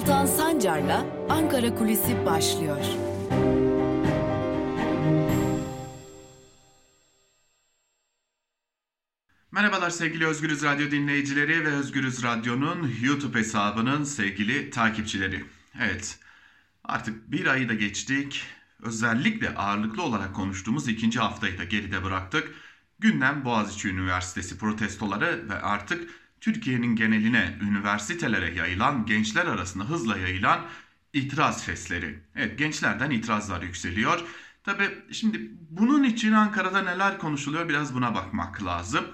Altan Sancar'la Ankara Kulisi başlıyor. Merhabalar sevgili Özgürüz Radyo dinleyicileri ve Özgürüz Radyo'nun YouTube hesabının sevgili takipçileri. Evet, artık bir ayı da geçtik. Özellikle ağırlıklı olarak konuştuğumuz ikinci haftayı da geride bıraktık. Gündem Boğaziçi Üniversitesi protestoları ve artık Türkiye'nin geneline, üniversitelere yayılan, gençler arasında hızla yayılan itiraz sesleri. Evet gençlerden itirazlar yükseliyor. Tabi şimdi bunun için Ankara'da neler konuşuluyor biraz buna bakmak lazım.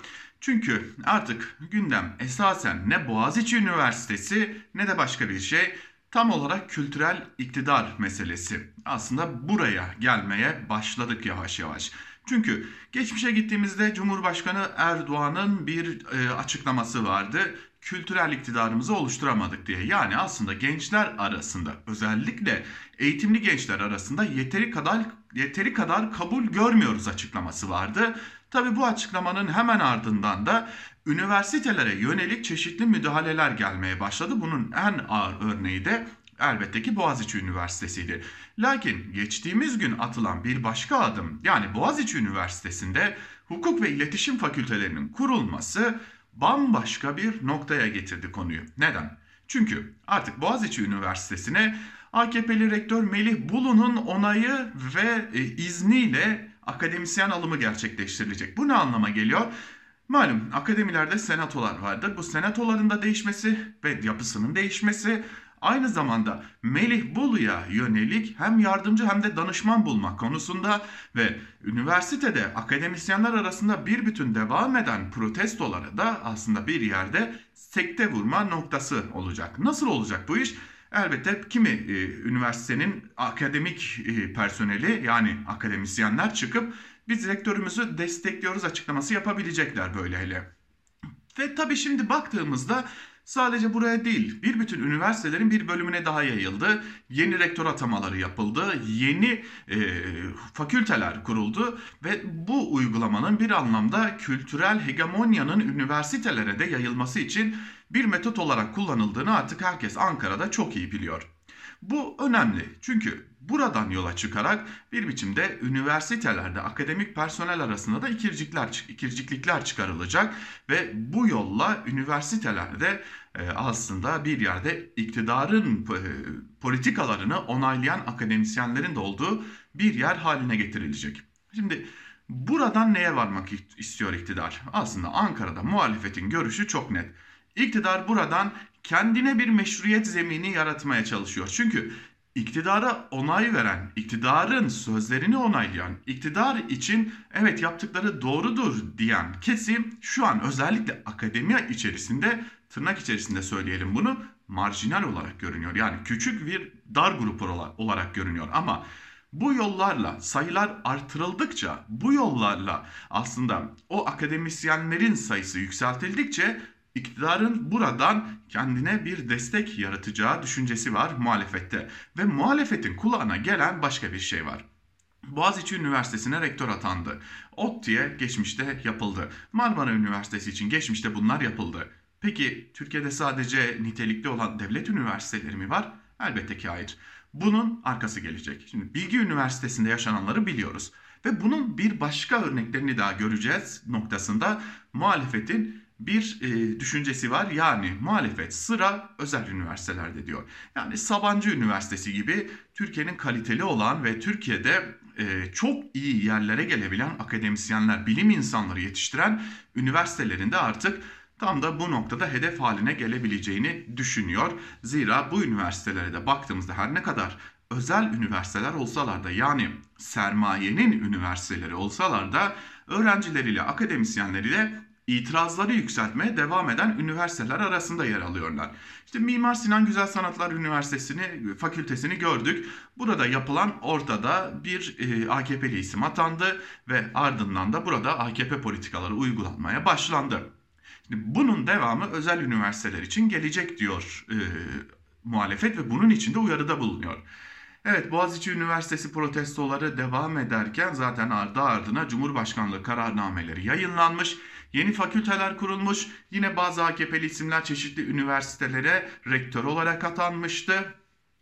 Çünkü artık gündem esasen ne Boğaziçi Üniversitesi ne de başka bir şey tam olarak kültürel iktidar meselesi. Aslında buraya gelmeye başladık yavaş yavaş. Çünkü geçmişe gittiğimizde Cumhurbaşkanı Erdoğan'ın bir e, açıklaması vardı. Kültürel iktidarımızı oluşturamadık diye. Yani aslında gençler arasında özellikle eğitimli gençler arasında yeteri kadar yeteri kadar kabul görmüyoruz açıklaması vardı. Tabi bu açıklamanın hemen ardından da üniversitelere yönelik çeşitli müdahaleler gelmeye başladı. Bunun en ağır örneği de elbette ki Boğaziçi Üniversitesi'ydi. Lakin geçtiğimiz gün atılan bir başka adım yani Boğaziçi Üniversitesi'nde hukuk ve iletişim fakültelerinin kurulması bambaşka bir noktaya getirdi konuyu. Neden? Çünkü artık Boğaziçi Üniversitesi'ne AKP'li rektör Melih Bulu'nun onayı ve e, izniyle akademisyen alımı gerçekleştirilecek. Bu ne anlama geliyor? Malum akademilerde senatolar vardır. Bu senatoların da değişmesi ve yapısının değişmesi aynı zamanda Melih Bulu'ya yönelik hem yardımcı hem de danışman bulmak konusunda ve üniversitede akademisyenler arasında bir bütün devam eden protestoları da aslında bir yerde sekte vurma noktası olacak. Nasıl olacak bu iş? Elbette kimi e, üniversitenin akademik e, personeli yani akademisyenler çıkıp biz rektörümüzü destekliyoruz açıklaması yapabilecekler böyle hele. Ve tabii şimdi baktığımızda Sadece buraya değil, bir bütün üniversitelerin bir bölümüne daha yayıldı. Yeni rektör atamaları yapıldı, yeni e, fakülteler kuruldu ve bu uygulamanın bir anlamda kültürel hegemonyanın üniversitelere de yayılması için bir metot olarak kullanıldığını artık herkes Ankara'da çok iyi biliyor. Bu önemli çünkü buradan yola çıkarak bir biçimde üniversitelerde akademik personel arasında da ikircikler, ikirciklikler çıkarılacak ve bu yolla üniversitelerde e, aslında bir yerde iktidarın e, politikalarını onaylayan akademisyenlerin de olduğu bir yer haline getirilecek. Şimdi buradan neye varmak istiyor iktidar? Aslında Ankara'da muhalefetin görüşü çok net. İktidar buradan kendine bir meşruiyet zemini yaratmaya çalışıyor. Çünkü iktidara onay veren, iktidarın sözlerini onaylayan, iktidar için evet yaptıkları doğrudur diyen kesim şu an özellikle akademiya içerisinde tırnak içerisinde söyleyelim bunu marjinal olarak görünüyor. Yani küçük bir dar grup olarak görünüyor ama bu yollarla sayılar artırıldıkça bu yollarla aslında o akademisyenlerin sayısı yükseltildikçe iktidarın buradan kendine bir destek yaratacağı düşüncesi var muhalefette. Ve muhalefetin kulağına gelen başka bir şey var. Boğaziçi Üniversitesi'ne rektör atandı. ODTÜ'ye geçmişte yapıldı. Marmara Üniversitesi için geçmişte bunlar yapıldı. Peki Türkiye'de sadece nitelikli olan devlet üniversiteleri mi var? Elbette ki hayır. Bunun arkası gelecek. Şimdi Bilgi Üniversitesi'nde yaşananları biliyoruz. Ve bunun bir başka örneklerini daha göreceğiz noktasında muhalefetin bir e, düşüncesi var. Yani muhalefet sıra özel üniversitelerde diyor. Yani Sabancı Üniversitesi gibi Türkiye'nin kaliteli olan ve Türkiye'de e, çok iyi yerlere gelebilen akademisyenler, bilim insanları yetiştiren üniversitelerinde artık tam da bu noktada hedef haline gelebileceğini düşünüyor. Zira bu üniversitelere de baktığımızda her ne kadar özel üniversiteler olsalar da yani sermayenin üniversiteleri olsalar da öğrencileriyle, akademisyenleriyle itirazları yükseltmeye devam eden üniversiteler arasında yer alıyorlar. İşte Mimar Sinan Güzel Sanatlar Üniversitesi'ni, fakültesini gördük. Burada yapılan ortada bir e, AKP'li isim atandı ve ardından da burada AKP politikaları uygulanmaya başlandı. Şimdi bunun devamı özel üniversiteler için gelecek diyor e, muhalefet ve bunun için de uyarıda bulunuyor. Evet Boğaziçi Üniversitesi protestoları devam ederken zaten ardı ardına Cumhurbaşkanlığı kararnameleri yayınlanmış. Yeni fakülteler kurulmuş. Yine bazı AKP'li isimler çeşitli üniversitelere rektör olarak atanmıştı.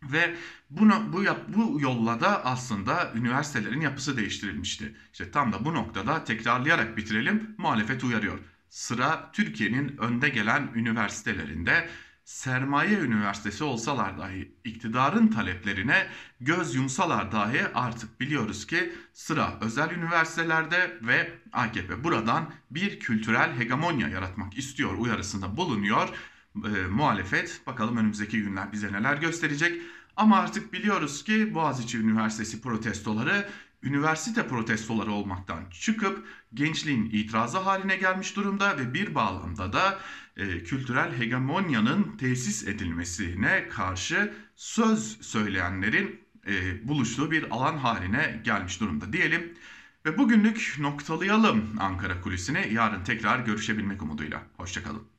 Ve bunu, bu, yap, bu yolla da aslında üniversitelerin yapısı değiştirilmişti. İşte tam da bu noktada tekrarlayarak bitirelim muhalefet uyarıyor. Sıra Türkiye'nin önde gelen üniversitelerinde sermaye üniversitesi olsalar dahi iktidarın taleplerine göz yumsalar dahi artık biliyoruz ki sıra özel üniversitelerde ve AKP buradan bir kültürel hegemonya yaratmak istiyor uyarısında bulunuyor. E, muhalefet bakalım önümüzdeki günler bize neler gösterecek. Ama artık biliyoruz ki Boğaziçi Üniversitesi protestoları üniversite protestoları olmaktan çıkıp gençliğin itirazı haline gelmiş durumda ve bir bağlamda da e, kültürel hegemonyanın tesis edilmesine karşı söz söyleyenlerin e, buluştuğu bir alan haline gelmiş durumda diyelim. Ve bugünlük noktalayalım Ankara kulisini. Yarın tekrar görüşebilmek umuduyla. Hoşçakalın.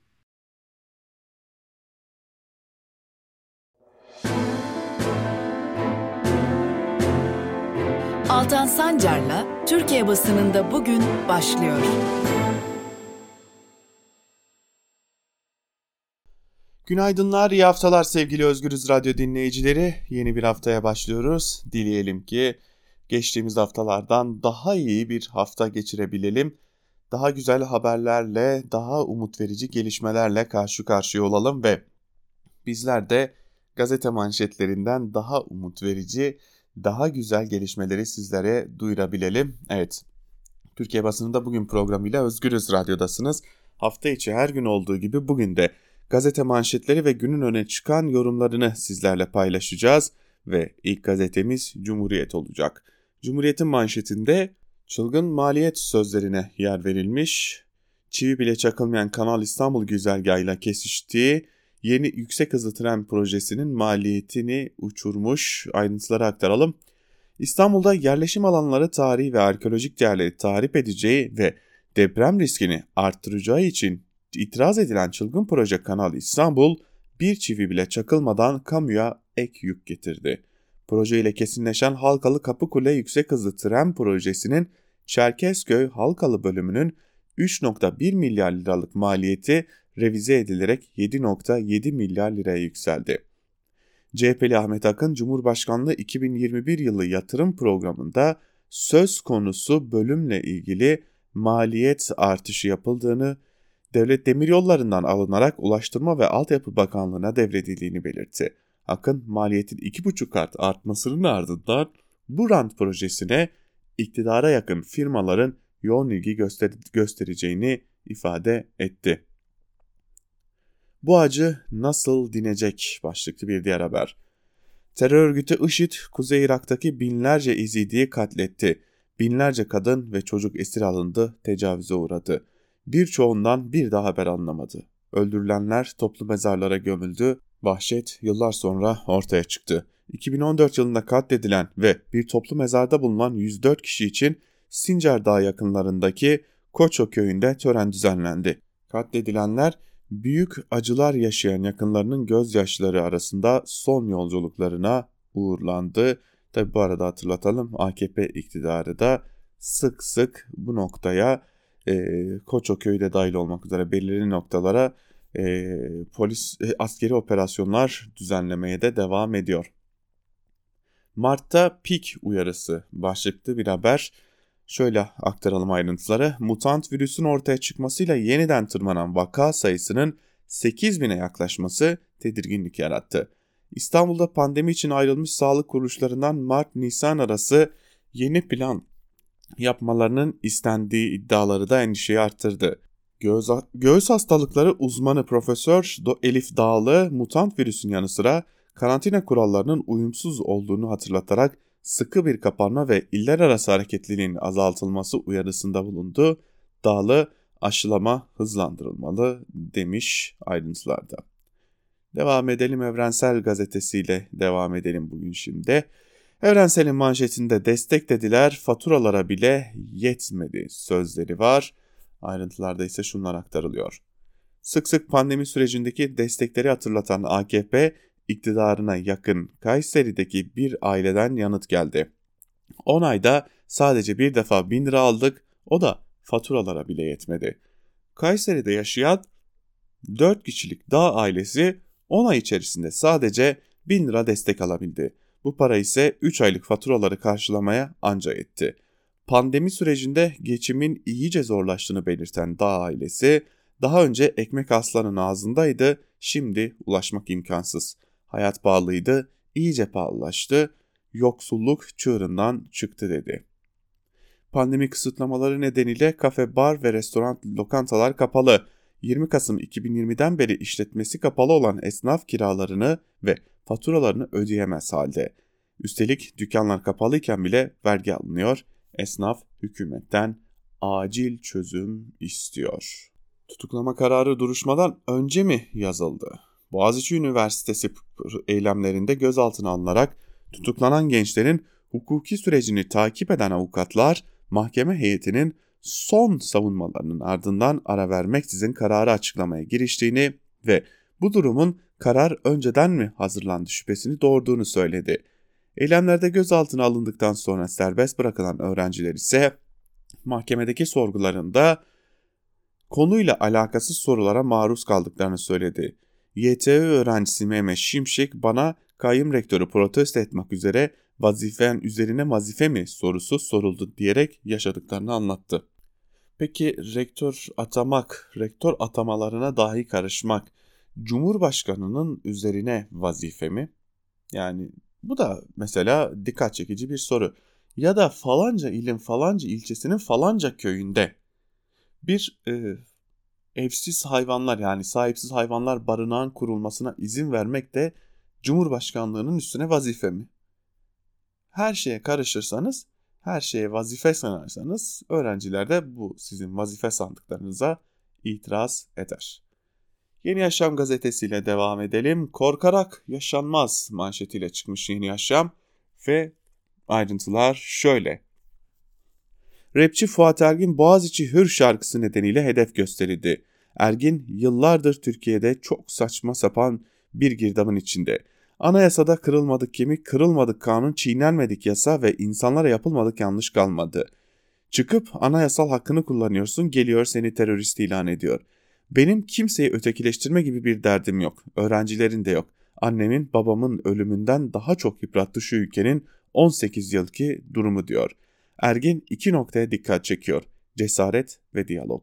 Altan Sancar'la Türkiye basınında bugün başlıyor. Günaydınlar, iyi haftalar sevgili Özgürüz Radyo dinleyicileri. Yeni bir haftaya başlıyoruz. Dileyelim ki geçtiğimiz haftalardan daha iyi bir hafta geçirebilelim. Daha güzel haberlerle, daha umut verici gelişmelerle karşı karşıya olalım ve bizler de gazete manşetlerinden daha umut verici, daha güzel gelişmeleri sizlere duyurabilelim. Evet, Türkiye basınında bugün programıyla Özgürüz Radyo'dasınız. Hafta içi her gün olduğu gibi bugün de gazete manşetleri ve günün öne çıkan yorumlarını sizlerle paylaşacağız ve ilk gazetemiz Cumhuriyet olacak. Cumhuriyet'in manşetinde çılgın maliyet sözlerine yer verilmiş. Çivi bile çakılmayan Kanal İstanbul güzergahıyla kesiştiği yeni yüksek hızlı tren projesinin maliyetini uçurmuş. Ayrıntıları aktaralım. İstanbul'da yerleşim alanları tarihi ve arkeolojik değerleri tahrip edeceği ve deprem riskini arttıracağı için itiraz edilen çılgın proje Kanal İstanbul bir çivi bile çakılmadan kamuya ek yük getirdi. Proje ile kesinleşen Halkalı Kapıkule Yüksek Hızlı Tren Projesi'nin Çerkezköy Halkalı bölümünün 3.1 milyar liralık maliyeti revize edilerek 7.7 milyar liraya yükseldi. CHP'li Ahmet Akın Cumhurbaşkanlığı 2021 yılı yatırım programında söz konusu bölümle ilgili maliyet artışı yapıldığını, devlet demiryollarından alınarak Ulaştırma ve Altyapı Bakanlığı'na devredildiğini belirtti. Akın maliyetin 2,5 kat artmasının ardından bu rant projesine iktidara yakın firmaların yoğun ilgi göster göstereceğini ifade etti. Bu acı nasıl dinecek başlıklı bir diğer haber. Terör örgütü IŞİD, Kuzey Irak'taki binlerce İzidi'yi katletti. Binlerce kadın ve çocuk esir alındı, tecavüze uğradı. Birçoğundan bir daha haber anlamadı. Öldürülenler toplu mezarlara gömüldü, vahşet yıllar sonra ortaya çıktı. 2014 yılında katledilen ve bir toplu mezarda bulunan 104 kişi için Sincar Dağı yakınlarındaki Koço köyünde tören düzenlendi. Katledilenler büyük acılar yaşayan yakınlarının gözyaşları arasında son yolculuklarına uğurlandı. Tabi bu arada hatırlatalım AKP iktidarı da sık sık bu noktaya e, Koçoköy dahil olmak üzere belirli noktalara e, polis e, askeri operasyonlar düzenlemeye de devam ediyor. Mart'ta pik uyarısı başlıklı bir haber. Şöyle aktaralım ayrıntıları. Mutant virüsün ortaya çıkmasıyla yeniden tırmanan vaka sayısının 8000'e yaklaşması tedirginlik yarattı. İstanbul'da pandemi için ayrılmış sağlık kuruluşlarından Mart-Nisan arası yeni plan yapmalarının istendiği iddiaları da endişeyi arttırdı. Göğüs, göğüs hastalıkları uzmanı Profesör Elif Dağlı mutant virüsün yanı sıra karantina kurallarının uyumsuz olduğunu hatırlatarak sıkı bir kapanma ve iller arası hareketliliğin azaltılması uyarısında bulundu. Dağlı aşılama hızlandırılmalı demiş ayrıntılarda. Devam edelim Evrensel Gazetesi'yle devam edelim bugün şimdi. Evrensel'in manşetinde destek dediler faturalara bile yetmedi sözleri var. Ayrıntılarda ise şunlar aktarılıyor. Sık sık pandemi sürecindeki destekleri hatırlatan AKP iktidarına yakın Kayseri'deki bir aileden yanıt geldi. 10 ayda sadece bir defa 1000 lira aldık o da faturalara bile yetmedi. Kayseri'de yaşayan 4 kişilik dağ ailesi 10 ay içerisinde sadece 1000 lira destek alabildi. Bu para ise 3 aylık faturaları karşılamaya anca etti. Pandemi sürecinde geçimin iyice zorlaştığını belirten dağ ailesi daha önce ekmek aslanın ağzındaydı, şimdi ulaşmak imkansız. Hayat pahalıydı, iyice pahalılaştı, yoksulluk çığırından çıktı dedi. Pandemi kısıtlamaları nedeniyle kafe, bar ve restoran lokantalar kapalı. 20 Kasım 2020'den beri işletmesi kapalı olan esnaf kiralarını ve faturalarını ödeyemez halde. Üstelik dükkanlar kapalıyken bile vergi alınıyor. Esnaf hükümetten acil çözüm istiyor. Tutuklama kararı duruşmadan önce mi yazıldı? Boğaziçi Üniversitesi eylemlerinde gözaltına alınarak tutuklanan gençlerin hukuki sürecini takip eden avukatlar mahkeme heyetinin son savunmalarının ardından ara vermeksizin kararı açıklamaya giriştiğini ve bu durumun karar önceden mi hazırlandı şüphesini doğurduğunu söyledi. Eylemlerde gözaltına alındıktan sonra serbest bırakılan öğrenciler ise mahkemedeki sorgularında konuyla alakasız sorulara maruz kaldıklarını söyledi. YTÖ öğrencisi Mehmet Şimşek bana kayyum rektörü protesto etmek üzere vazifen üzerine vazife mi sorusu soruldu diyerek yaşadıklarını anlattı. Peki rektör atamak, rektör atamalarına dahi karışmak Cumhurbaşkanının üzerine vazife mi? Yani bu da mesela dikkat çekici bir soru. Ya da falanca ilin falanca ilçesinin falanca köyünde bir e, evsiz hayvanlar yani sahipsiz hayvanlar barınağın kurulmasına izin vermek de Cumhurbaşkanlığının üstüne vazife mi? Her şeye karışırsanız, her şeye vazife sanarsanız öğrenciler de bu sizin vazife sandıklarınıza itiraz eder. Yeni Yaşam gazetesiyle devam edelim. Korkarak yaşanmaz manşetiyle çıkmış Yeni Yaşam ve ayrıntılar şöyle. Rapçi Fuat Ergin Boğaziçi Hür şarkısı nedeniyle hedef gösterildi. Ergin yıllardır Türkiye'de çok saçma sapan bir girdabın içinde. Anayasada kırılmadık kemik, kırılmadık kanun, çiğnenmedik yasa ve insanlara yapılmadık yanlış kalmadı. Çıkıp anayasal hakkını kullanıyorsun, geliyor seni terörist ilan ediyor. Benim kimseyi ötekileştirme gibi bir derdim yok. Öğrencilerin de yok. Annemin, babamın ölümünden daha çok yıprattı şu ülkenin 18 yılki durumu diyor. Ergin iki noktaya dikkat çekiyor. Cesaret ve diyalog.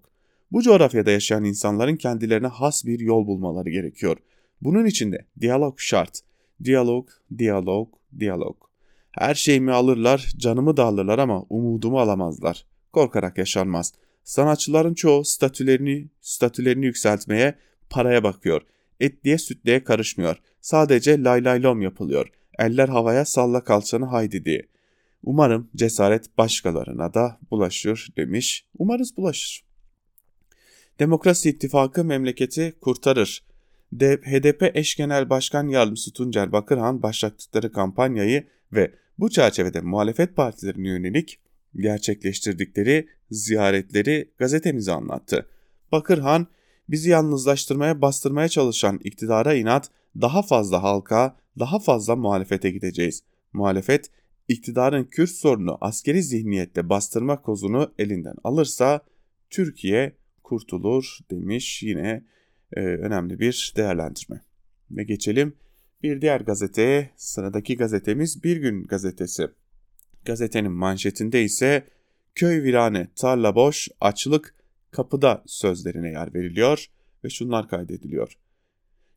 Bu coğrafyada yaşayan insanların kendilerine has bir yol bulmaları gerekiyor. Bunun için de diyalog şart. Diyalog, diyalog, diyalog. Her şeyimi alırlar, canımı da alırlar ama umudumu alamazlar. Korkarak yaşanmaz. Sanatçıların çoğu statülerini, statülerini yükseltmeye, paraya bakıyor. Etliye sütliye karışmıyor. Sadece lay lay lom yapılıyor. Eller havaya salla kalçanı haydi diye. Umarım cesaret başkalarına da bulaşır demiş. Umarız bulaşır. Demokrasi İttifakı memleketi kurtarır. HDP eş genel başkan yardımcısı Tuncer Bakırhan başlattıkları kampanyayı ve bu çerçevede muhalefet partilerine yönelik gerçekleştirdikleri ziyaretleri gazetemize anlattı. Bakırhan, bizi yalnızlaştırmaya bastırmaya çalışan iktidara inat daha fazla halka, daha fazla muhalefete gideceğiz. Muhalefet, iktidarın Kürt sorunu askeri zihniyette bastırma kozunu elinden alırsa Türkiye kurtulur demiş yine e, önemli bir değerlendirme. Ve geçelim bir diğer gazeteye. Sıradaki gazetemiz Bir Gün gazetesi. Gazetenin manşetinde ise köy virane, tarla boş, açlık kapıda sözlerine yer veriliyor ve şunlar kaydediliyor.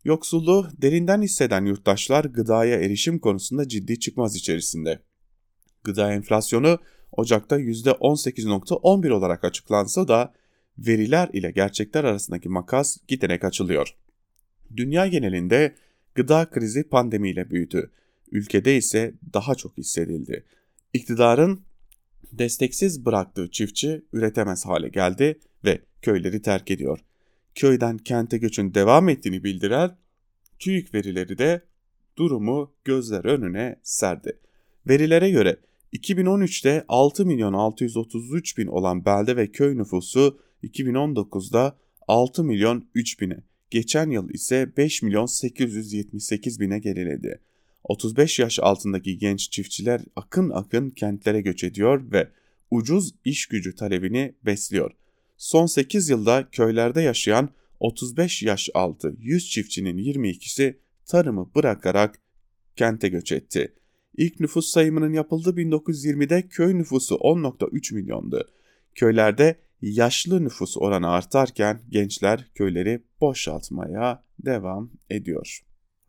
Yoksulluğu derinden hisseden yurttaşlar gıdaya erişim konusunda ciddi çıkmaz içerisinde. Gıda enflasyonu Ocak'ta %18.11 olarak açıklansa da veriler ile gerçekler arasındaki makas giderek açılıyor. Dünya genelinde gıda krizi pandemiyle büyüdü. Ülkede ise daha çok hissedildi. İktidarın desteksiz bıraktığı çiftçi üretemez hale geldi ve köyleri terk ediyor. Köyden kente göçün devam ettiğini bildiren TÜİK verileri de durumu gözler önüne serdi. Verilere göre 2013'te 6 milyon 633 bin olan belde ve köy nüfusu 2019'da 6 milyon 3 bine, geçen yıl ise 5 milyon 878 bine geriledi. 35 yaş altındaki genç çiftçiler akın akın kentlere göç ediyor ve ucuz iş gücü talebini besliyor. son 8 yılda köylerde yaşayan 35 yaş altı 100 çiftçinin 22'si tarımı bırakarak kente göç etti. İlk nüfus sayımının yapıldığı 1920'de köy nüfusu 10.3 milyondu. Köylerde yaşlı nüfus oranı artarken gençler köyleri boşaltmaya devam ediyor.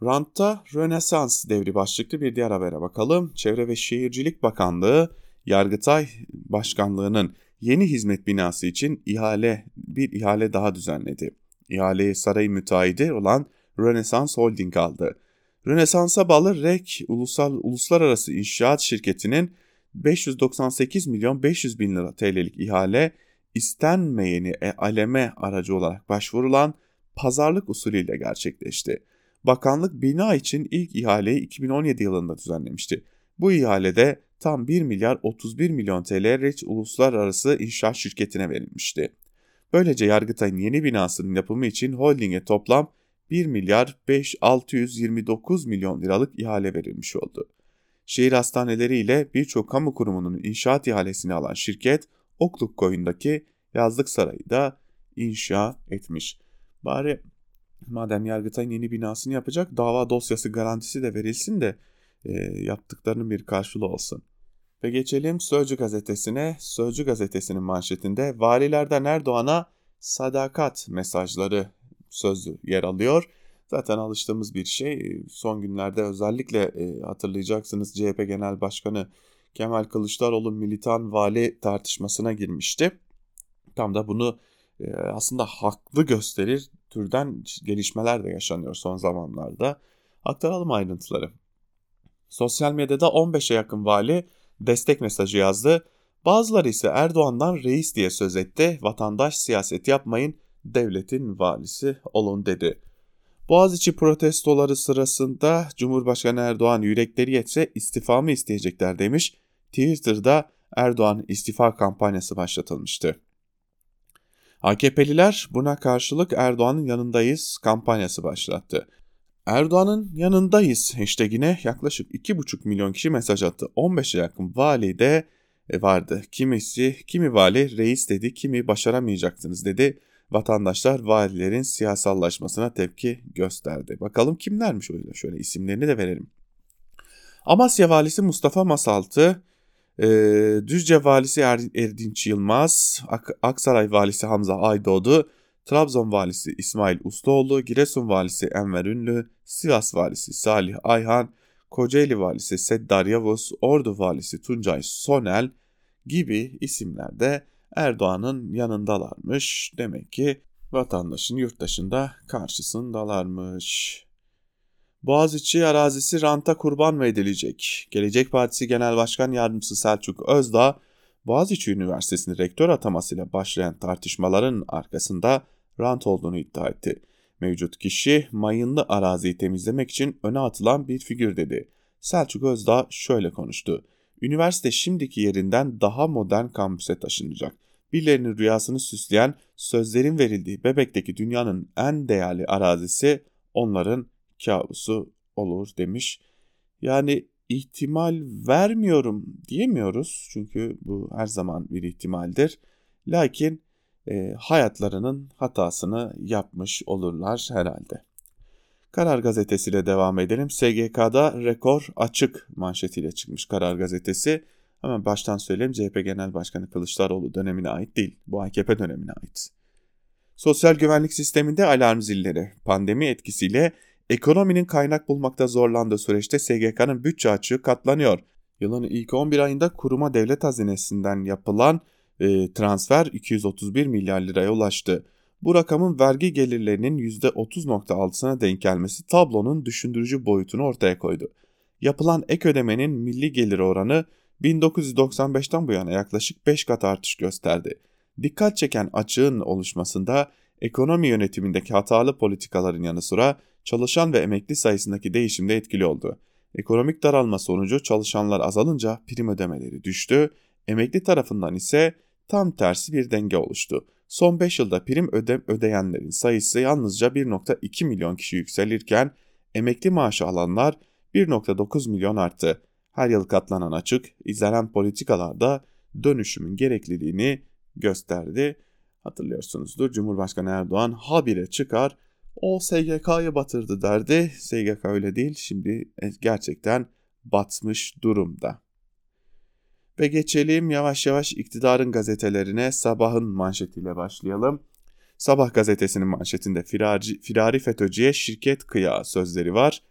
Rant'ta Rönesans devri başlıklı bir diğer habere bakalım. Çevre ve Şehircilik Bakanlığı Yargıtay Başkanlığı'nın yeni hizmet binası için ihale bir ihale daha düzenledi. İhaleyi saray müteahhidi olan Rönesans Holding aldı. Rönesans'a bağlı REK Ulusal, Uluslararası İnşaat Şirketi'nin 598 milyon 500 bin lira TL'lik ihale istenmeyeni e aleme aracı olarak başvurulan pazarlık usulüyle gerçekleşti. Bakanlık bina için ilk ihaleyi 2017 yılında düzenlemişti. Bu ihalede tam 1 milyar 31 milyon TL Reç Uluslararası İnşaat Şirketi'ne verilmişti. Böylece Yargıtay'ın yeni binasının yapımı için holdinge toplam 1 milyar 5 629 milyon liralık ihale verilmiş oldu. Şehir hastaneleri ile birçok kamu kurumunun inşaat ihalesini alan şirket Okluk koyundaki yazlık sarayı da inşa etmiş. Bari madem Yargıtay'ın yeni binasını yapacak dava dosyası garantisi de verilsin de e, yaptıklarının bir karşılığı olsun. Ve geçelim Sözcü gazetesine. Sözcü gazetesinin manşetinde valilerden Erdoğan'a sadakat mesajları sözü yer alıyor. Zaten alıştığımız bir şey. Son günlerde özellikle e, hatırlayacaksınız CHP Genel Başkanı Kemal Kılıçdaroğlu militan vali tartışmasına girmişti. Tam da bunu e, aslında haklı gösterir türden gelişmeler de yaşanıyor son zamanlarda. Aktaralım ayrıntıları. Sosyal medyada 15'e yakın vali destek mesajı yazdı. Bazıları ise Erdoğan'dan reis diye söz etti. Vatandaş siyaset yapmayın, devletin valisi olun dedi. Boğaziçi protestoları sırasında Cumhurbaşkanı Erdoğan yürekleri yetse istifa mı isteyecekler demiş. Twitter'da Erdoğan istifa kampanyası başlatılmıştı. AKP'liler buna karşılık Erdoğan'ın yanındayız kampanyası başlattı. Erdoğan'ın yanındayız hashtagine yaklaşık 2,5 milyon kişi mesaj attı. 15'e yakın vali de e, vardı. Kimisi, kimi vali reis dedi, kimi başaramayacaksınız dedi. Vatandaşlar valilerin siyasallaşmasına tepki gösterdi. Bakalım kimlermiş öyle şöyle isimlerini de verelim. Amasya valisi Mustafa Masaltı, e, Düzce valisi er, Erdinç Yılmaz, Ak Aksaray valisi Hamza Aydoğdu, Trabzon valisi İsmail Ustaoğlu, Giresun valisi Enver Ünlü, Sivas valisi Salih Ayhan, Kocaeli valisi Seddar Yavuz, Ordu valisi Tuncay Sonel gibi isimler de Erdoğan'ın yanındalarmış. Demek ki vatandaşın yurttaşında karşısındalarmış. Boğaziçi arazisi ranta kurban mı edilecek? Gelecek Partisi Genel Başkan Yardımcısı Selçuk Özdağ, Boğaziçi Üniversitesi'nin rektör atamasıyla başlayan tartışmaların arkasında rant olduğunu iddia etti. Mevcut kişi mayınlı araziyi temizlemek için öne atılan bir figür dedi. Selçuk Özdağ şöyle konuştu. Üniversite şimdiki yerinden daha modern kampüse taşınacak. Birilerinin rüyasını süsleyen sözlerin verildiği Bebek'teki dünyanın en değerli arazisi onların kabusu olur demiş. Yani ihtimal vermiyorum diyemiyoruz çünkü bu her zaman bir ihtimaldir. Lakin e, hayatlarının hatasını yapmış olurlar herhalde. Karar Gazetesi ile devam edelim. SGK'da rekor açık manşetiyle çıkmış Karar Gazetesi. Hemen baştan söyleyeyim CHP Genel Başkanı Kılıçdaroğlu dönemine ait değil. Bu AKP dönemine ait. Sosyal güvenlik sisteminde alarm zilleri pandemi etkisiyle ekonominin kaynak bulmakta zorlandığı süreçte SGK'nın bütçe açığı katlanıyor. Yılın ilk 11 ayında kuruma devlet hazinesinden yapılan e, transfer 231 milyar liraya ulaştı. Bu rakamın vergi gelirlerinin %30.6'sına denk gelmesi tablonun düşündürücü boyutunu ortaya koydu. Yapılan ek ödemenin milli gelir oranı 1995'ten bu yana yaklaşık 5 kat artış gösterdi. Dikkat çeken açığın oluşmasında ekonomi yönetimindeki hatalı politikaların yanı sıra çalışan ve emekli sayısındaki değişim de etkili oldu. Ekonomik daralma sonucu çalışanlar azalınca prim ödemeleri düştü, emekli tarafından ise tam tersi bir denge oluştu. Son 5 yılda prim öde ödeyenlerin sayısı yalnızca 1.2 milyon kişi yükselirken emekli maaşı alanlar 1.9 milyon arttı. Her yıl katlanan açık, izlenen politikalarda dönüşümün gerekliliğini gösterdi. Hatırlıyorsunuzdur Cumhurbaşkanı Erdoğan habire çıkar o SGK'yı batırdı derdi. SGK öyle değil şimdi gerçekten batmış durumda. Ve geçelim yavaş yavaş iktidarın gazetelerine sabahın manşetiyle başlayalım. Sabah gazetesinin manşetinde firari, firari FETÖ'cüye şirket kıya sözleri var.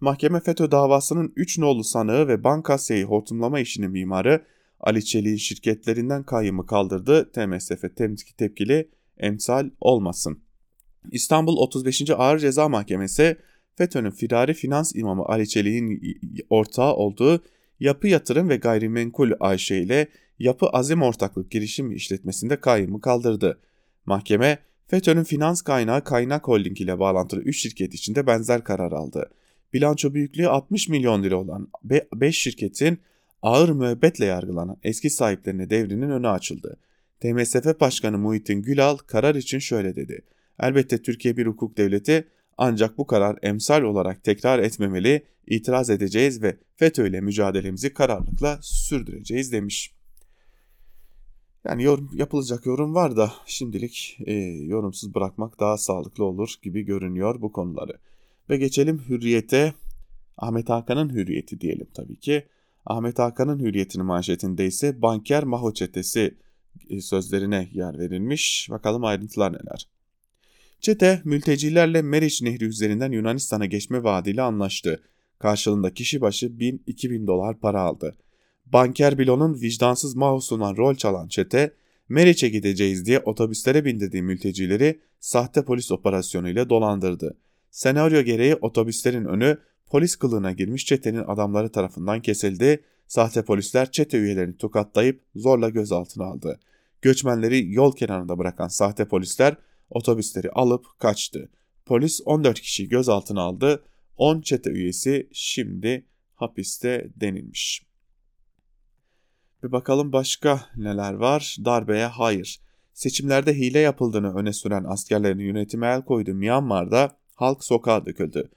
Mahkeme FETÖ davasının 3 nolu sanığı ve Bankasya'yı hortumlama işinin mimarı Ali Çelik'in şirketlerinden kayyımı kaldırdı. TMSF tepkili emsal olmasın. İstanbul 35. Ağır Ceza Mahkemesi FETÖ'nün firari finans imamı Ali Çelik'in ortağı olduğu Yapı Yatırım ve Gayrimenkul AŞ ile Yapı Azim Ortaklık girişim işletmesinde kayyımı kaldırdı. Mahkeme FETÖ'nün finans kaynağı Kaynak Holding ile bağlantılı 3 şirket içinde benzer karar aldı. Bilanço büyüklüğü 60 milyon lira olan 5 şirketin ağır müebbetle yargılanan eski sahiplerine devrinin önü açıldı. TMSF Başkanı Muhittin Gülal karar için şöyle dedi. Elbette Türkiye bir hukuk devleti ancak bu karar emsal olarak tekrar etmemeli, itiraz edeceğiz ve FETÖ ile mücadelemizi kararlılıkla sürdüreceğiz demiş. Yani yorum, yapılacak yorum var da şimdilik e, yorumsuz bırakmak daha sağlıklı olur gibi görünüyor bu konuları. Ve geçelim hürriyete. Ahmet Hakan'ın hürriyeti diyelim tabii ki. Ahmet Hakan'ın hürriyetinin manşetinde ise banker Maho çetesi e, sözlerine yer verilmiş. Bakalım ayrıntılar neler. Çete mültecilerle Meriç Nehri üzerinden Yunanistan'a geçme vaadiyle anlaştı. Karşılığında kişi başı 1000-2000 dolar para aldı. Banker Bilo'nun vicdansız Mahus'una rol çalan çete, Meriç'e gideceğiz diye otobüslere bindirdiği mültecileri sahte polis operasyonuyla dolandırdı. Senaryo gereği otobüslerin önü polis kılığına girmiş çetenin adamları tarafından kesildi. Sahte polisler çete üyelerini tokatlayıp zorla gözaltına aldı. Göçmenleri yol kenarında bırakan sahte polisler otobüsleri alıp kaçtı. Polis 14 kişiyi gözaltına aldı. 10 çete üyesi şimdi hapiste denilmiş. Ve bakalım başka neler var? Darbeye hayır. Seçimlerde hile yapıldığını öne süren askerlerin yönetime el koyduğu Myanmar'da halk sokağa döküldü.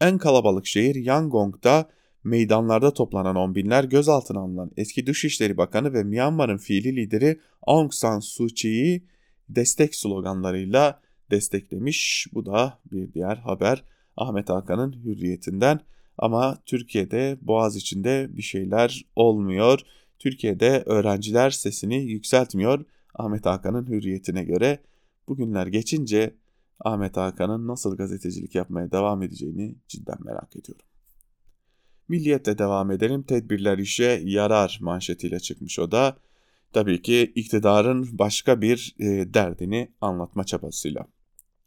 En kalabalık şehir Yangon'da meydanlarda toplanan on binler gözaltına alınan eski Dışişleri Bakanı ve Myanmar'ın fiili lideri Aung San Suu Kyi'yi destek sloganlarıyla desteklemiş. Bu da bir diğer haber Ahmet Hakan'ın hürriyetinden. Ama Türkiye'de Boğaz içinde bir şeyler olmuyor. Türkiye'de öğrenciler sesini yükseltmiyor. Ahmet Hakan'ın hürriyetine göre bugünler geçince Ahmet Hakan'ın nasıl gazetecilik yapmaya devam edeceğini cidden merak ediyorum. Milliyet'te devam edelim. Tedbirler işe yarar manşetiyle çıkmış o da. Tabii ki iktidarın başka bir e, derdini anlatma çabasıyla.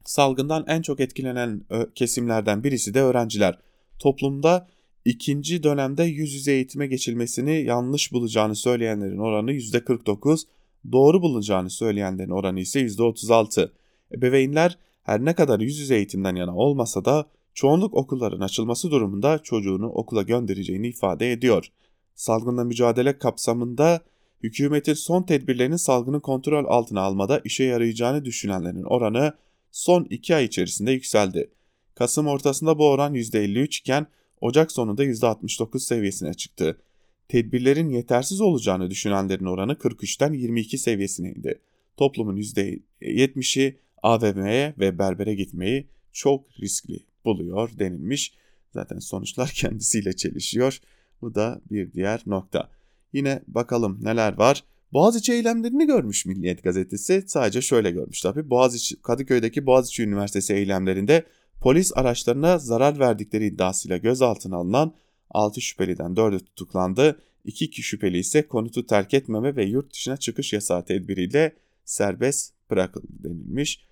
Salgından en çok etkilenen kesimlerden birisi de öğrenciler. Toplumda ikinci dönemde yüz yüze eğitime geçilmesini yanlış bulacağını söyleyenlerin oranı %49, doğru bulacağını söyleyenlerin oranı ise %36. Ebeveynler her ne kadar yüz yüze eğitimden yana olmasa da çoğunluk okulların açılması durumunda çocuğunu okula göndereceğini ifade ediyor. Salgınla mücadele kapsamında hükümetin son tedbirlerinin salgını kontrol altına almada işe yarayacağını düşünenlerin oranı son 2 ay içerisinde yükseldi. Kasım ortasında bu oran %53 iken Ocak sonunda %69 seviyesine çıktı. Tedbirlerin yetersiz olacağını düşünenlerin oranı 43'ten 22 seviyesine indi. Toplumun %70'i AVM'ye ve berbere gitmeyi çok riskli buluyor denilmiş. Zaten sonuçlar kendisiyle çelişiyor. Bu da bir diğer nokta. Yine bakalım neler var. Boğaziçi eylemlerini görmüş Milliyet gazetesi. Sadece şöyle görmüş tabii. Boğaziçi, Kadıköy'deki Boğaziçi Üniversitesi eylemlerinde polis araçlarına zarar verdikleri iddiasıyla gözaltına alınan 6 şüpheliden 4'ü tutuklandı. 2 şüpheli ise konutu terk etmeme ve yurt dışına çıkış yasağı tedbiriyle serbest bırakıldı denilmiş.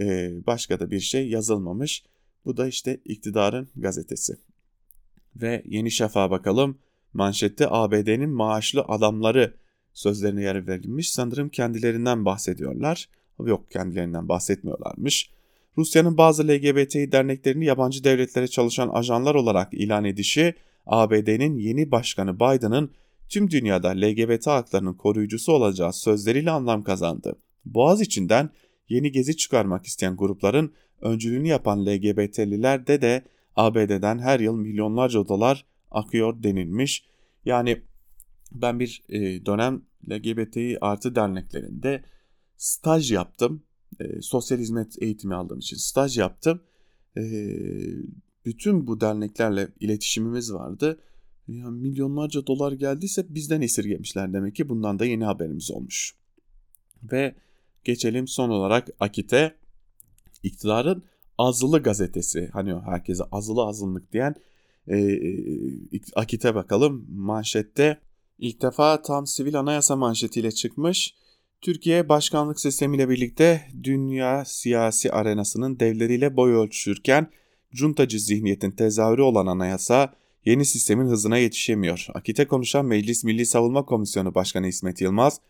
Ee, başka da bir şey yazılmamış. Bu da işte iktidarın gazetesi. Ve Yeni Şafak'a bakalım. Manşette ABD'nin maaşlı adamları sözlerine yer verilmiş. Sanırım kendilerinden bahsediyorlar. Yok kendilerinden bahsetmiyorlarmış. Rusya'nın bazı LGBTİ derneklerini yabancı devletlere çalışan ajanlar olarak ilan edişi ABD'nin yeni başkanı Biden'ın tüm dünyada LGBT haklarının koruyucusu olacağı sözleriyle anlam kazandı. Boğaz içinden yeni gezi çıkarmak isteyen grupların öncülüğünü yapan LGBT'lilerde de ABD'den her yıl milyonlarca dolar akıyor denilmiş. Yani ben bir e, dönem LGBTİ artı derneklerinde staj yaptım. E, sosyal hizmet eğitimi aldığım için staj yaptım. E, bütün bu derneklerle iletişimimiz vardı. Yani milyonlarca dolar geldiyse bizden esirgemişler demek ki bundan da yeni haberimiz olmuş. Ve geçelim son olarak Akit'e. İktidarın azılı gazetesi hani herkese azılı azınlık diyen e, e, Akit'e bakalım manşette ilk defa tam sivil anayasa manşetiyle çıkmış. Türkiye başkanlık sistemiyle birlikte dünya siyasi arenasının devleriyle boy ölçüşürken cuntacı zihniyetin tezahürü olan anayasa yeni sistemin hızına yetişemiyor. Akit'e konuşan Meclis Milli Savunma Komisyonu Başkanı İsmet Yılmaz,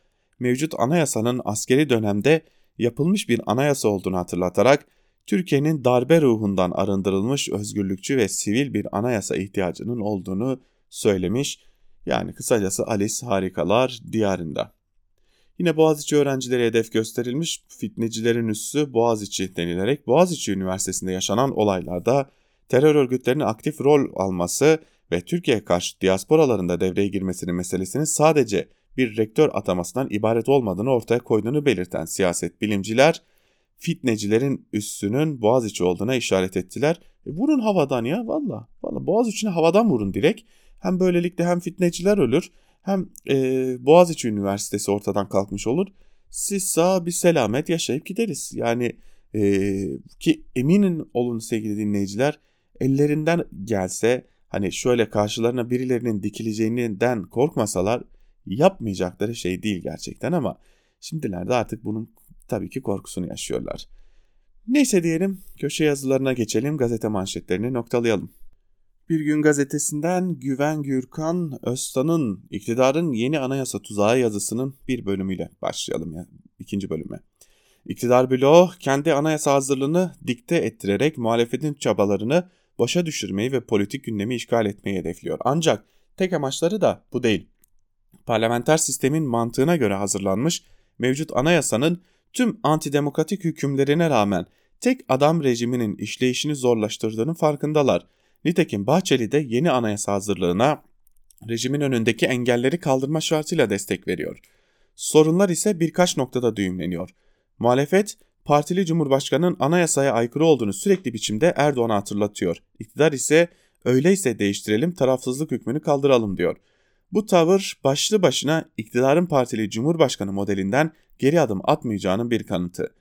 mevcut anayasanın askeri dönemde yapılmış bir anayasa olduğunu hatırlatarak Türkiye'nin darbe ruhundan arındırılmış özgürlükçü ve sivil bir anayasa ihtiyacının olduğunu söylemiş. Yani kısacası Alice Harikalar diyarında. Yine Boğaziçi öğrencileri hedef gösterilmiş fitnecilerin üssü Boğaziçi denilerek Boğaziçi Üniversitesi'nde yaşanan olaylarda terör örgütlerinin aktif rol alması ve Türkiye karşı diasporalarında devreye girmesinin meselesinin sadece bir rektör atamasından ibaret olmadığını ortaya koyduğunu belirten siyaset bilimciler fitnecilerin üssünün Boğaziçi olduğuna işaret ettiler. E vurun havadan ya valla. Valla Boğaziçi'ne havadan vurun direkt. Hem böylelikle hem fitneciler ölür hem e, Boğaziçi Üniversitesi ortadan kalkmış olur. Siz sağ bir selamet yaşayıp gideriz. Yani e, ki eminin olun sevgili dinleyiciler ellerinden gelse hani şöyle karşılarına birilerinin dikileceğinden korkmasalar yapmayacakları şey değil gerçekten ama şimdilerde artık bunun tabii ki korkusunu yaşıyorlar. Neyse diyelim köşe yazılarına geçelim gazete manşetlerini noktalayalım. Bir gün gazetesinden Güven Gürkan Öztan'ın iktidarın yeni anayasa tuzağı yazısının bir bölümüyle başlayalım ya ikinci bölüme. İktidar bloğu kendi anayasa hazırlığını dikte ettirerek muhalefetin çabalarını başa düşürmeyi ve politik gündemi işgal etmeyi hedefliyor. Ancak tek amaçları da bu değil. Parlamenter sistemin mantığına göre hazırlanmış mevcut anayasanın tüm antidemokratik hükümlerine rağmen tek adam rejiminin işleyişini zorlaştırdığının farkındalar. Nitekim Bahçeli de yeni anayasa hazırlığına rejimin önündeki engelleri kaldırma şartıyla destek veriyor. Sorunlar ise birkaç noktada düğümleniyor. Muhalefet, partili cumhurbaşkanının anayasaya aykırı olduğunu sürekli biçimde Erdoğan'a hatırlatıyor. İktidar ise öyleyse değiştirelim tarafsızlık hükmünü kaldıralım diyor. Bu tavır başlı başına iktidarın partili cumhurbaşkanı modelinden geri adım atmayacağının bir kanıtı.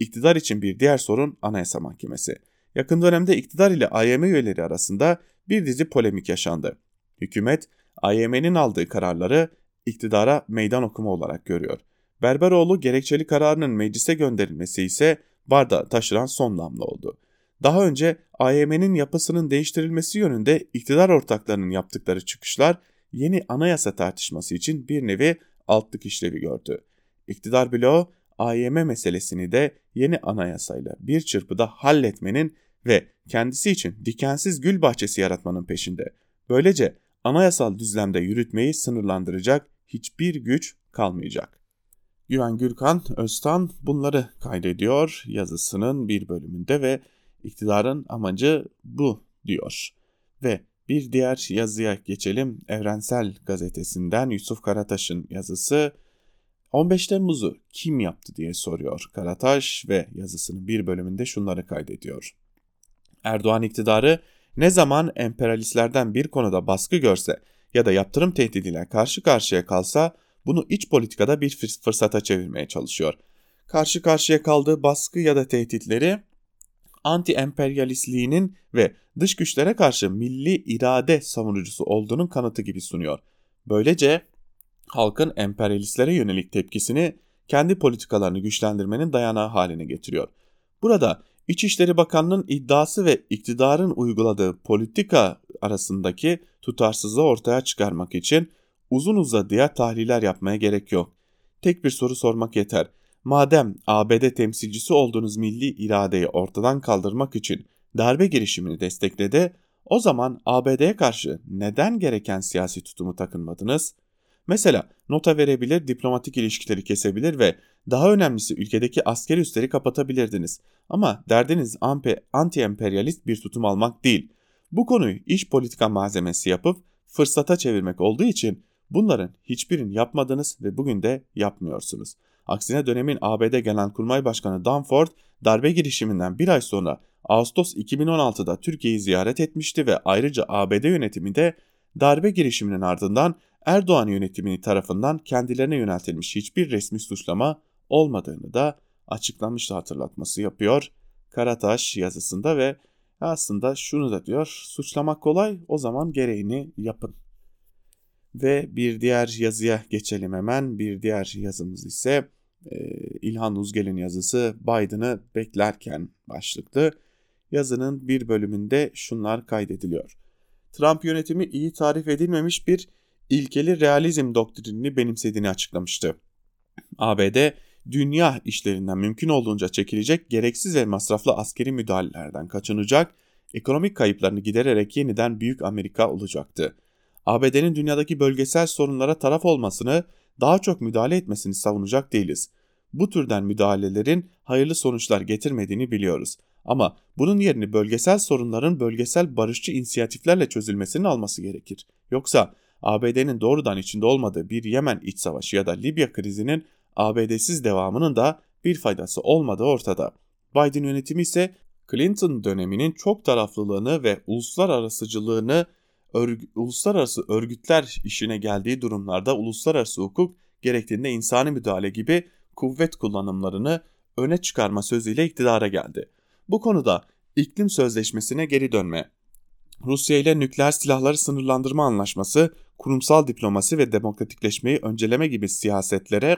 İktidar için bir diğer sorun Anayasa Mahkemesi. Yakın dönemde iktidar ile AYM üyeleri arasında bir dizi polemik yaşandı. Hükümet, AYM'nin aldığı kararları iktidara meydan okuma olarak görüyor. Berberoğlu gerekçeli kararının meclise gönderilmesi ise barda taşıran son damla oldu. Daha önce AYM'nin yapısının değiştirilmesi yönünde iktidar ortaklarının yaptıkları çıkışlar yeni anayasa tartışması için bir nevi altlık işlevi gördü. İktidar bloğu AYM meselesini de yeni anayasayla bir çırpıda halletmenin ve kendisi için dikensiz gül bahçesi yaratmanın peşinde. Böylece anayasal düzlemde yürütmeyi sınırlandıracak hiçbir güç kalmayacak. Güven Gürkan Öztan bunları kaydediyor yazısının bir bölümünde ve iktidarın amacı bu diyor. Ve bir diğer yazıya geçelim. Evrensel Gazetesi'nden Yusuf Karataş'ın yazısı 15 Temmuz'u kim yaptı diye soruyor Karataş ve yazısının bir bölümünde şunları kaydediyor. Erdoğan iktidarı ne zaman emperyalistlerden bir konuda baskı görse ya da yaptırım tehdidiyle karşı karşıya kalsa bunu iç politikada bir fırsata çevirmeye çalışıyor. Karşı karşıya kaldığı baskı ya da tehditleri anti-emperyalistliğinin ve dış güçlere karşı milli irade savunucusu olduğunun kanıtı gibi sunuyor. Böylece halkın emperyalistlere yönelik tepkisini kendi politikalarını güçlendirmenin dayanağı haline getiriyor. Burada İçişleri Bakanlığı'nın iddiası ve iktidarın uyguladığı politika arasındaki tutarsızlığı ortaya çıkarmak için uzun uzadıya tahliller yapmaya gerek yok. Tek bir soru sormak yeter. Madem ABD temsilcisi olduğunuz milli iradeyi ortadan kaldırmak için darbe girişimini destekledi, o zaman ABD'ye karşı neden gereken siyasi tutumu takınmadınız? Mesela nota verebilir, diplomatik ilişkileri kesebilir ve daha önemlisi ülkedeki askeri üsleri kapatabilirdiniz. Ama derdiniz anti-emperyalist bir tutum almak değil. Bu konuyu iş politika malzemesi yapıp fırsata çevirmek olduğu için bunların hiçbirini yapmadınız ve bugün de yapmıyorsunuz. Aksine dönemin ABD Genelkurmay Başkanı Danford darbe girişiminden bir ay sonra Ağustos 2016'da Türkiye'yi ziyaret etmişti ve ayrıca ABD yönetiminde darbe girişiminin ardından Erdoğan yönetimini tarafından kendilerine yöneltilmiş hiçbir resmi suçlama olmadığını da açıklamıştı hatırlatması yapıyor Karataş yazısında ve aslında şunu da diyor suçlamak kolay o zaman gereğini yapın. Ve bir diğer yazıya geçelim hemen bir diğer yazımız ise e, İlhan Uzgel'in yazısı Biden'ı beklerken başlıklı. Yazının bir bölümünde şunlar kaydediliyor. Trump yönetimi iyi tarif edilmemiş bir ilkeli realizm doktrinini benimsediğini açıklamıştı. ABD dünya işlerinden mümkün olduğunca çekilecek gereksiz ve masraflı askeri müdahalelerden kaçınacak, ekonomik kayıplarını gidererek yeniden büyük Amerika olacaktı. ABD'nin dünyadaki bölgesel sorunlara taraf olmasını, daha çok müdahale etmesini savunacak değiliz. Bu türden müdahalelerin hayırlı sonuçlar getirmediğini biliyoruz. Ama bunun yerini bölgesel sorunların bölgesel barışçı inisiyatiflerle çözülmesinin alması gerekir. Yoksa ABD'nin doğrudan içinde olmadığı bir Yemen iç savaşı ya da Libya krizinin ABD'siz devamının da bir faydası olmadığı ortada. Biden yönetimi ise Clinton döneminin çok taraflılığını ve uluslararasıcılığını örg uluslararası örgütler işine geldiği durumlarda uluslararası hukuk gerektiğinde insani müdahale gibi kuvvet kullanımlarını öne çıkarma sözüyle iktidara geldi. Bu konuda iklim sözleşmesine geri dönme, Rusya ile nükleer silahları sınırlandırma anlaşması, kurumsal diplomasi ve demokratikleşmeyi önceleme gibi siyasetlere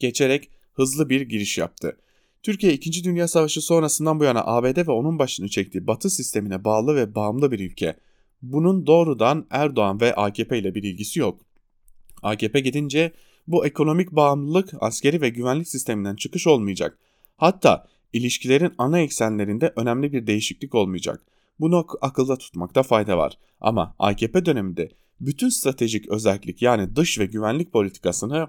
geçerek hızlı bir giriş yaptı. Türkiye 2. Dünya Savaşı sonrasından bu yana ABD ve onun başını çektiği Batı sistemine bağlı ve bağımlı bir ülke. Bunun doğrudan Erdoğan ve AKP ile bir ilgisi yok. AKP gidince bu ekonomik bağımlılık askeri ve güvenlik sisteminden çıkış olmayacak. Hatta ilişkilerin ana eksenlerinde önemli bir değişiklik olmayacak. Bunu akılda tutmakta fayda var. Ama AKP döneminde bütün stratejik özellik yani dış ve güvenlik politikasını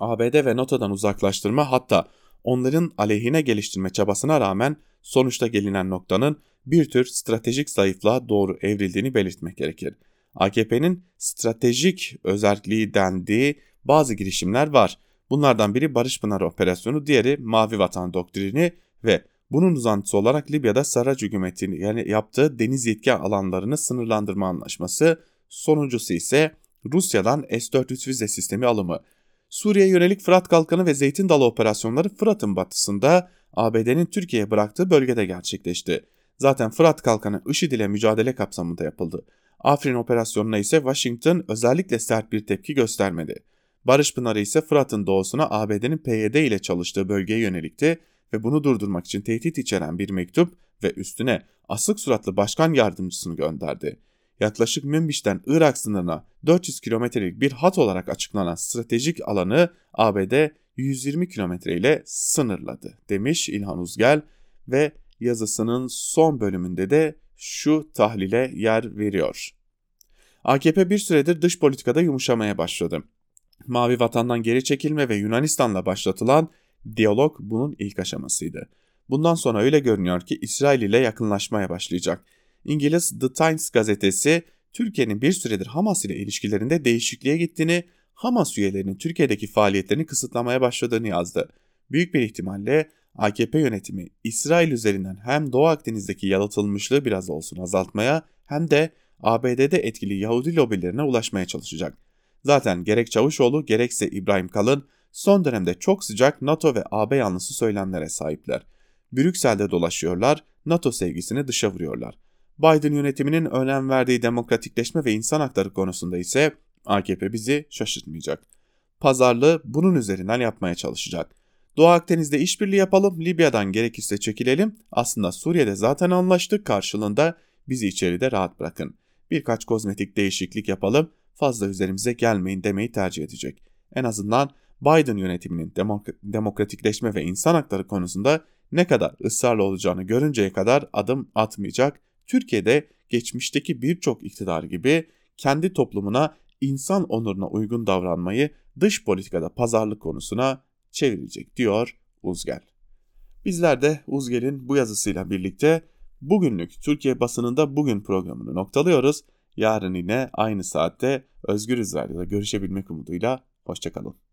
ABD ve NATO'dan uzaklaştırma hatta onların aleyhine geliştirme çabasına rağmen sonuçta gelinen noktanın bir tür stratejik zayıflığa doğru evrildiğini belirtmek gerekir. AKP'nin stratejik özelliği dendiği bazı girişimler var. Bunlardan biri Barış Pınar Operasyonu, diğeri Mavi Vatan Doktrini ve bunun uzantısı olarak Libya'da Sarraj hükümetini yani yaptığı deniz yetki alanlarını sınırlandırma anlaşması, sonuncusu ise Rusya'dan S-400 vize sistemi alımı. Suriye yönelik Fırat Kalkanı ve Zeytin Dalı operasyonları Fırat'ın batısında ABD'nin Türkiye'ye bıraktığı bölgede gerçekleşti. Zaten Fırat Kalkanı IŞİD ile mücadele kapsamında yapıldı. Afrin operasyonuna ise Washington özellikle sert bir tepki göstermedi. Barış Pınarı ise Fırat'ın doğusuna ABD'nin PYD ile çalıştığı bölgeye yönelikti ve bunu durdurmak için tehdit içeren bir mektup ve üstüne asık suratlı başkan yardımcısını gönderdi yaklaşık Münbiş'ten Irak sınırına 400 kilometrelik bir hat olarak açıklanan stratejik alanı ABD 120 kilometre ile sınırladı demiş İlhan Uzgel ve yazısının son bölümünde de şu tahlile yer veriyor. AKP bir süredir dış politikada yumuşamaya başladı. Mavi Vatan'dan geri çekilme ve Yunanistan'la başlatılan diyalog bunun ilk aşamasıydı. Bundan sonra öyle görünüyor ki İsrail ile yakınlaşmaya başlayacak. İngiliz The Times gazetesi Türkiye'nin bir süredir Hamas ile ilişkilerinde değişikliğe gittiğini, Hamas üyelerinin Türkiye'deki faaliyetlerini kısıtlamaya başladığını yazdı. Büyük bir ihtimalle AKP yönetimi İsrail üzerinden hem Doğu Akdeniz'deki yalıtılmışlığı biraz olsun azaltmaya hem de ABD'de etkili Yahudi lobilerine ulaşmaya çalışacak. Zaten gerek Çavuşoğlu gerekse İbrahim Kalın son dönemde çok sıcak NATO ve AB yanlısı söylemlere sahipler. Brüksel'de dolaşıyorlar, NATO sevgisini dışa vuruyorlar. Biden yönetiminin önem verdiği demokratikleşme ve insan hakları konusunda ise AKP bizi şaşırtmayacak. Pazarlığı bunun üzerinden yapmaya çalışacak. Doğu Akdeniz'de işbirliği yapalım, Libya'dan gerekirse çekilelim. Aslında Suriye'de zaten anlaştık karşılığında bizi içeride rahat bırakın. Birkaç kozmetik değişiklik yapalım, fazla üzerimize gelmeyin demeyi tercih edecek. En azından Biden yönetiminin demok- demokratikleşme ve insan hakları konusunda ne kadar ısrarlı olacağını görünceye kadar adım atmayacak Türkiye'de geçmişteki birçok iktidar gibi kendi toplumuna insan onuruna uygun davranmayı dış politikada pazarlık konusuna çevirecek diyor Uzgel. Bizler de Uzgel'in bu yazısıyla birlikte bugünlük Türkiye basınında bugün programını noktalıyoruz. Yarın yine aynı saatte Özgür Radyo'da görüşebilmek umuduyla hoşçakalın.